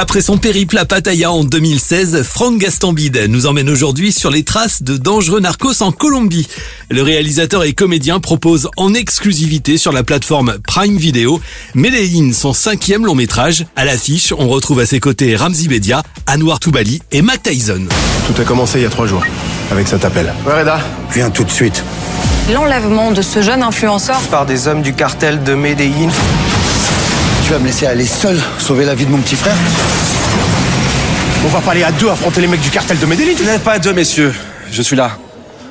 Après son périple à Pattaya en 2016, Franck Gastambide nous emmène aujourd'hui sur les traces de dangereux narcos en Colombie. Le réalisateur et comédien propose en exclusivité sur la plateforme Prime Video Medellin, son cinquième long métrage. À l'affiche, on retrouve à ses côtés Ramzi Bedia, Anwar Toubali et Mac Tyson. Tout a commencé il y a trois jours, avec cet appel. Ouais, Reda Viens tout de suite. L'enlèvement de ce jeune influenceur Par des hommes du cartel de Medellin. Tu vas me laisser aller seul sauver la vie de mon petit frère On va pas aller à deux affronter les mecs du cartel de Medellin. Vous n'êtes pas deux, messieurs. Je suis là.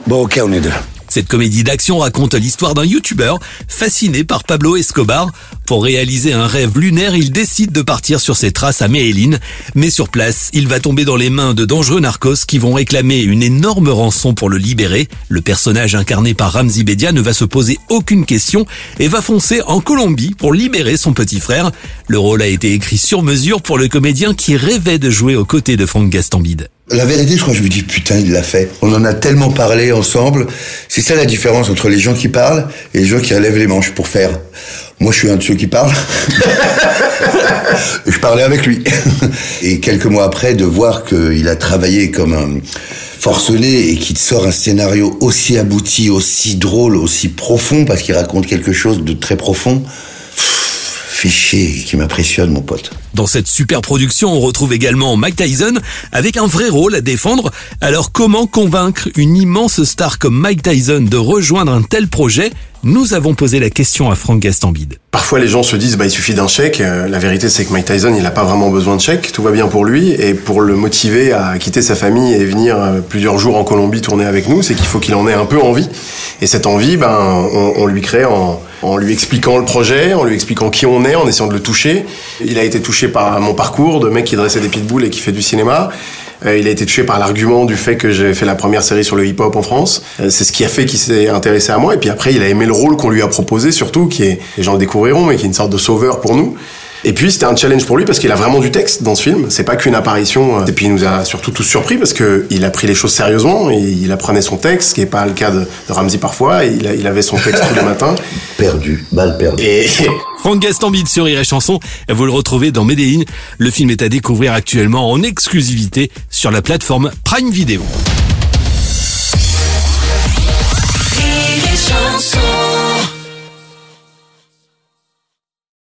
Bon, ok, on est deux. Cette comédie d'action raconte l'histoire d'un youtubeur fasciné par Pablo Escobar. Pour réaliser un rêve lunaire, il décide de partir sur ses traces à Medellin. Mais sur place, il va tomber dans les mains de dangereux narcos qui vont réclamer une énorme rançon pour le libérer. Le personnage incarné par Ramzi Bedia ne va se poser aucune question et va foncer en Colombie pour libérer son petit frère. Le rôle a été écrit sur mesure pour le comédien qui rêvait de jouer aux côtés de Franck Gastambide. La vérité, je crois je me dis, putain, il l'a fait. On en a tellement parlé ensemble. C'est ça la différence entre les gens qui parlent et les gens qui relèvent les manches pour faire. Moi, je suis un de ceux qui parlent. je parlais avec lui. Et quelques mois après, de voir qu'il a travaillé comme un forcené et qu'il sort un scénario aussi abouti, aussi drôle, aussi profond, parce qu'il raconte quelque chose de très profond, fait chier, qui m'impressionne, mon pote. Dans cette super production, on retrouve également Mike Tyson avec un vrai rôle à défendre. Alors comment convaincre une immense star comme Mike Tyson de rejoindre un tel projet? Nous avons posé la question à Franck Gastambide. Parfois, les gens se disent, bah, il suffit d'un chèque. Euh, La vérité, c'est que Mike Tyson, il n'a pas vraiment besoin de chèque. Tout va bien pour lui. Et pour le motiver à quitter sa famille et venir euh, plusieurs jours en Colombie tourner avec nous, c'est qu'il faut qu'il en ait un peu envie. Et cette envie, ben, on, on lui crée en, en lui expliquant le projet, en lui expliquant qui on est, en essayant de le toucher. Il a été touché par mon parcours de mec qui dressait des pitbulls et qui fait du cinéma. Euh, il a été touché par l'argument du fait que j'ai fait la première série sur le hip-hop en France. Euh, c'est ce qui a fait qu'il s'est intéressé à moi. Et puis après, il a aimé le rôle qu'on lui a proposé, surtout, qui est, les gens le découvriront, mais qui est une sorte de sauveur pour nous. Et puis c'était un challenge pour lui parce qu'il a vraiment du texte dans ce film. C'est pas qu'une apparition. Et puis il nous a surtout tous surpris parce que il a pris les choses sérieusement. Il apprenait son texte, ce qui est pas le cas de, de Ramsey parfois. Et il, a- il avait son texte tous les matins. Perdu, mal perdu. Et Franck Gastambide sur Rire et Chanson, vous le retrouvez dans Medellin. Le film est à découvrir actuellement en exclusivité sur la plateforme Prime Video.